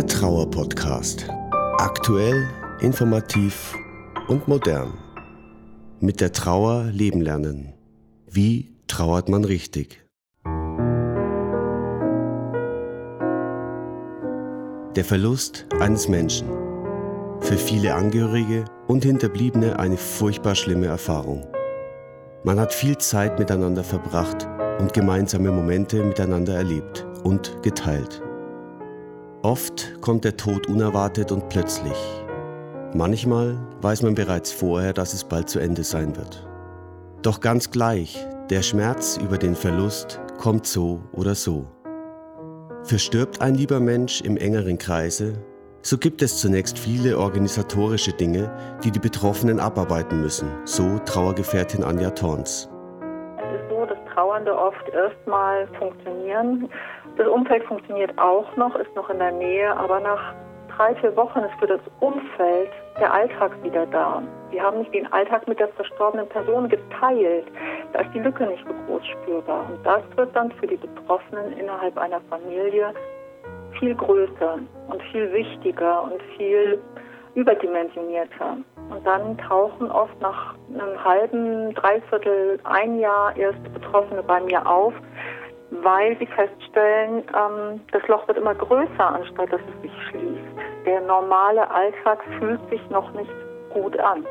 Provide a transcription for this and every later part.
Der Trauer-Podcast. Aktuell, informativ und modern. Mit der Trauer leben lernen. Wie trauert man richtig? Der Verlust eines Menschen. Für viele Angehörige und Hinterbliebene eine furchtbar schlimme Erfahrung. Man hat viel Zeit miteinander verbracht und gemeinsame Momente miteinander erlebt und geteilt. Oft kommt der Tod unerwartet und plötzlich. Manchmal weiß man bereits vorher, dass es bald zu Ende sein wird. Doch ganz gleich, der Schmerz über den Verlust kommt so oder so. Verstirbt ein lieber Mensch im engeren Kreise, so gibt es zunächst viele organisatorische Dinge, die die Betroffenen abarbeiten müssen, so Trauergefährtin Anja Torns. Trauernde oft erstmal funktionieren. Das Umfeld funktioniert auch noch, ist noch in der Nähe, aber nach drei, vier Wochen ist für das Umfeld der Alltag wieder da. Wir haben nicht den Alltag mit der verstorbenen Person geteilt. Da ist die Lücke nicht so groß spürbar. Und das wird dann für die Betroffenen innerhalb einer Familie viel größer und viel wichtiger und viel überdimensionierter. Und dann tauchen oft nach einem halben, dreiviertel, ein Jahr erst Betroffene bei mir auf, weil sie feststellen, ähm, das Loch wird immer größer, anstatt dass es sich schließt. Der normale Alltag fühlt sich noch nicht gut an.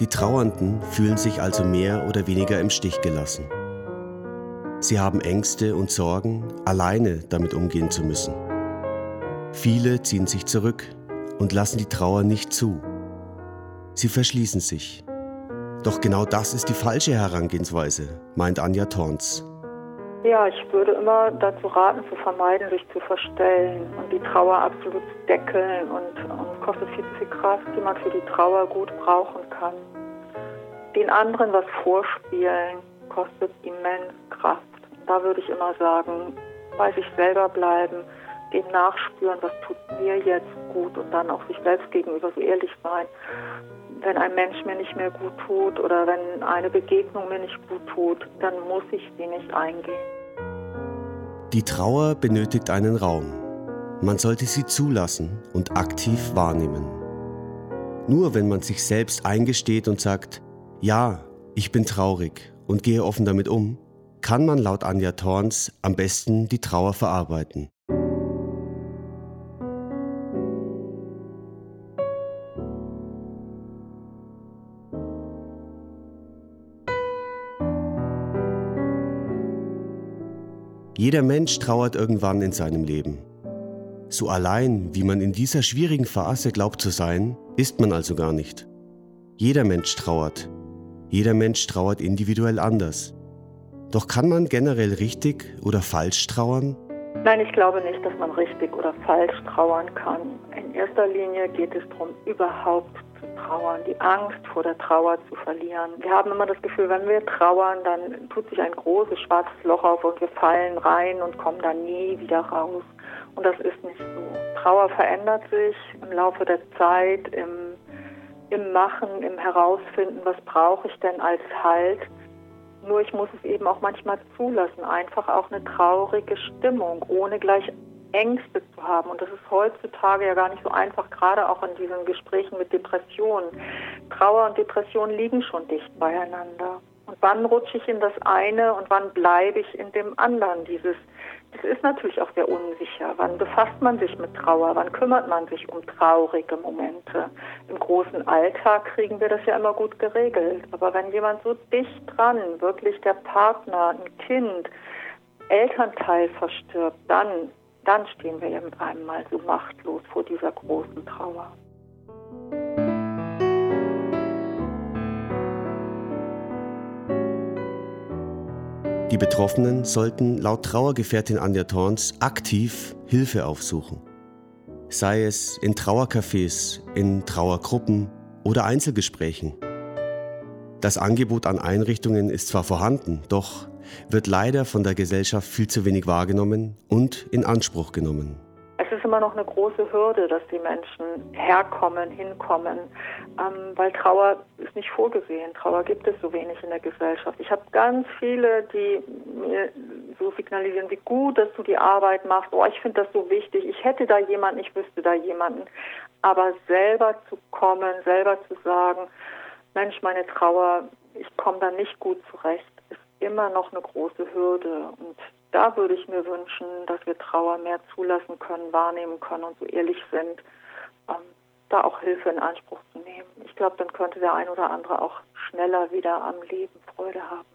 Die Trauernden fühlen sich also mehr oder weniger im Stich gelassen. Sie haben Ängste und Sorgen, alleine damit umgehen zu müssen. Viele ziehen sich zurück und lassen die Trauer nicht zu. Sie verschließen sich. Doch genau das ist die falsche Herangehensweise, meint Anja Torns. Ja, ich würde immer dazu raten, zu vermeiden, sich zu verstellen und die Trauer absolut zu deckeln und, und kostet viel zu viel Kraft, die man für die Trauer gut brauchen kann. Den anderen was vorspielen kostet immens Kraft da würde ich immer sagen, bei sich selber bleiben, dem nachspüren, was tut mir jetzt gut und dann auch sich selbst gegenüber so ehrlich sein. Wenn ein Mensch mir nicht mehr gut tut oder wenn eine Begegnung mir nicht gut tut, dann muss ich sie nicht eingehen. Die Trauer benötigt einen Raum. Man sollte sie zulassen und aktiv wahrnehmen. Nur wenn man sich selbst eingesteht und sagt, ja, ich bin traurig und gehe offen damit um, kann man laut Anja Thorns am besten die Trauer verarbeiten. Jeder Mensch trauert irgendwann in seinem Leben. So allein, wie man in dieser schwierigen Phase glaubt zu sein, ist man also gar nicht. Jeder Mensch trauert. Jeder Mensch trauert individuell anders. Doch kann man generell richtig oder falsch trauern? Nein, ich glaube nicht, dass man richtig oder falsch trauern kann. In erster Linie geht es darum, überhaupt zu trauern, die Angst vor der Trauer zu verlieren. Wir haben immer das Gefühl, wenn wir trauern, dann tut sich ein großes schwarzes Loch auf und wir fallen rein und kommen dann nie wieder raus. Und das ist nicht so. Trauer verändert sich im Laufe der Zeit, im, im Machen, im Herausfinden, was brauche ich denn als Halt. Nur ich muss es eben auch manchmal zulassen, einfach auch eine traurige Stimmung, ohne gleich Ängste zu haben. Und das ist heutzutage ja gar nicht so einfach, gerade auch in diesen Gesprächen mit Depressionen. Trauer und Depression liegen schon dicht beieinander. Und wann rutsche ich in das eine und wann bleibe ich in dem anderen? Dieses es ist natürlich auch sehr unsicher. Wann befasst man sich mit Trauer? Wann kümmert man sich um traurige Momente? Im großen Alltag kriegen wir das ja immer gut geregelt. Aber wenn jemand so dicht dran, wirklich der Partner, ein Kind, Elternteil verstirbt, dann, dann stehen wir ja mit einem Mal so machtlos vor dieser großen Trauer. Die Betroffenen sollten laut Trauergefährtin Anja Thorns aktiv Hilfe aufsuchen. Sei es in Trauercafés, in Trauergruppen oder Einzelgesprächen. Das Angebot an Einrichtungen ist zwar vorhanden, doch wird leider von der Gesellschaft viel zu wenig wahrgenommen und in Anspruch genommen ist immer noch eine große Hürde, dass die Menschen herkommen, hinkommen, ähm, weil Trauer ist nicht vorgesehen. Trauer gibt es so wenig in der Gesellschaft. Ich habe ganz viele, die mir so signalisieren, wie gut, dass du die Arbeit machst. Oh, ich finde das so wichtig. Ich hätte da jemanden, ich wüsste da jemanden. Aber selber zu kommen, selber zu sagen, Mensch, meine Trauer, ich komme da nicht gut zurecht, immer noch eine große Hürde. Und da würde ich mir wünschen, dass wir Trauer mehr zulassen können, wahrnehmen können und so ehrlich sind, ähm, da auch Hilfe in Anspruch zu nehmen. Ich glaube, dann könnte der ein oder andere auch schneller wieder am Leben Freude haben.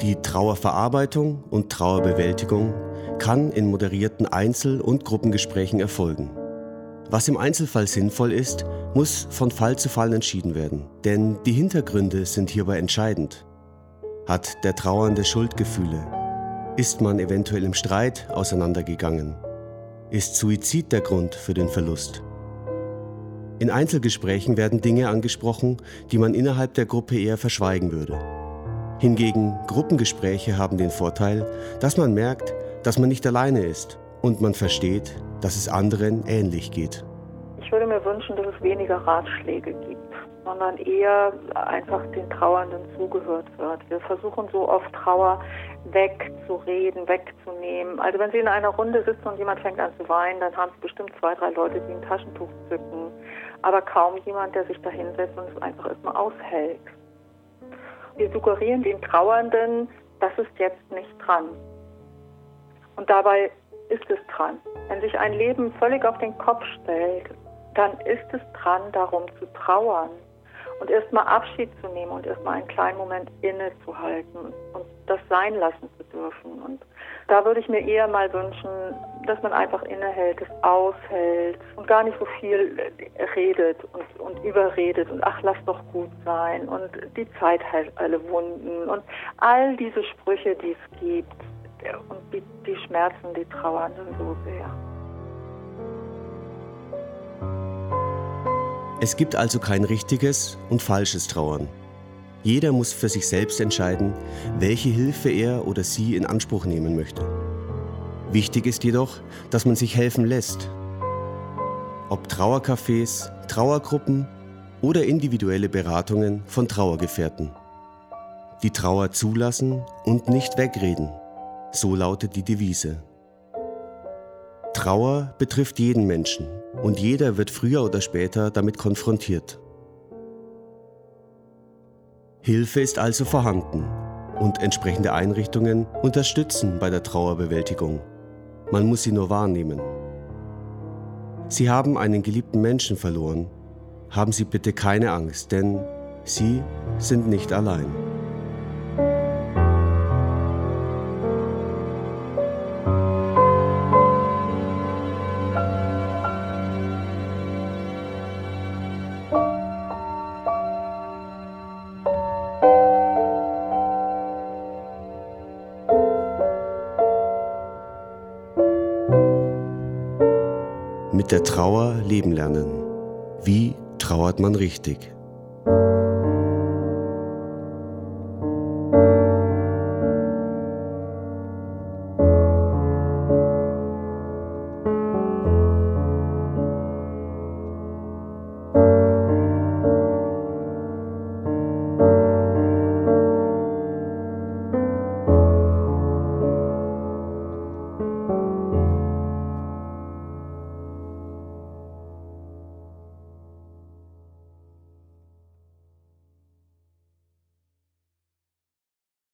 Die Trauerverarbeitung und Trauerbewältigung kann in moderierten Einzel- und Gruppengesprächen erfolgen. Was im Einzelfall sinnvoll ist, muss von Fall zu Fall entschieden werden, denn die Hintergründe sind hierbei entscheidend. Hat der Trauernde Schuldgefühle? Ist man eventuell im Streit auseinandergegangen? Ist Suizid der Grund für den Verlust? In Einzelgesprächen werden Dinge angesprochen, die man innerhalb der Gruppe eher verschweigen würde. Hingegen Gruppengespräche haben den Vorteil, dass man merkt, dass man nicht alleine ist und man versteht, dass es anderen ähnlich geht. Ich würde mir wünschen, dass es weniger Ratschläge gibt, sondern eher einfach den Trauernden zugehört wird. Wir versuchen so oft Trauer wegzureden, wegzunehmen. Also wenn Sie in einer Runde sitzen und jemand fängt an zu weinen, dann haben Sie bestimmt zwei, drei Leute, die ein Taschentuch zücken, aber kaum jemand, der sich da hinsetzt und es einfach erstmal aushält. Wir suggerieren den Trauernden, das ist jetzt nicht dran. Und dabei ist es dran. Wenn sich ein Leben völlig auf den Kopf stellt, dann ist es dran, darum zu trauern und erstmal Abschied zu nehmen und erstmal einen kleinen Moment innezuhalten und das sein lassen zu dürfen. Und da würde ich mir eher mal wünschen, dass man einfach innehält, es aushält und gar nicht so viel redet und, und überredet und ach, lass doch gut sein und die Zeit heilt alle Wunden und all diese Sprüche, die es gibt und die, die schmerzen die Trauernden so sehr. Es gibt also kein richtiges und falsches Trauern. Jeder muss für sich selbst entscheiden, welche Hilfe er oder sie in Anspruch nehmen möchte. Wichtig ist jedoch, dass man sich helfen lässt. Ob Trauercafés, Trauergruppen oder individuelle Beratungen von Trauergefährten. Die Trauer zulassen und nicht wegreden. So lautet die Devise. Trauer betrifft jeden Menschen und jeder wird früher oder später damit konfrontiert. Hilfe ist also vorhanden und entsprechende Einrichtungen unterstützen bei der Trauerbewältigung. Man muss sie nur wahrnehmen. Sie haben einen geliebten Menschen verloren. Haben Sie bitte keine Angst, denn Sie sind nicht allein. Mit der Trauer leben lernen. Wie trauert man richtig?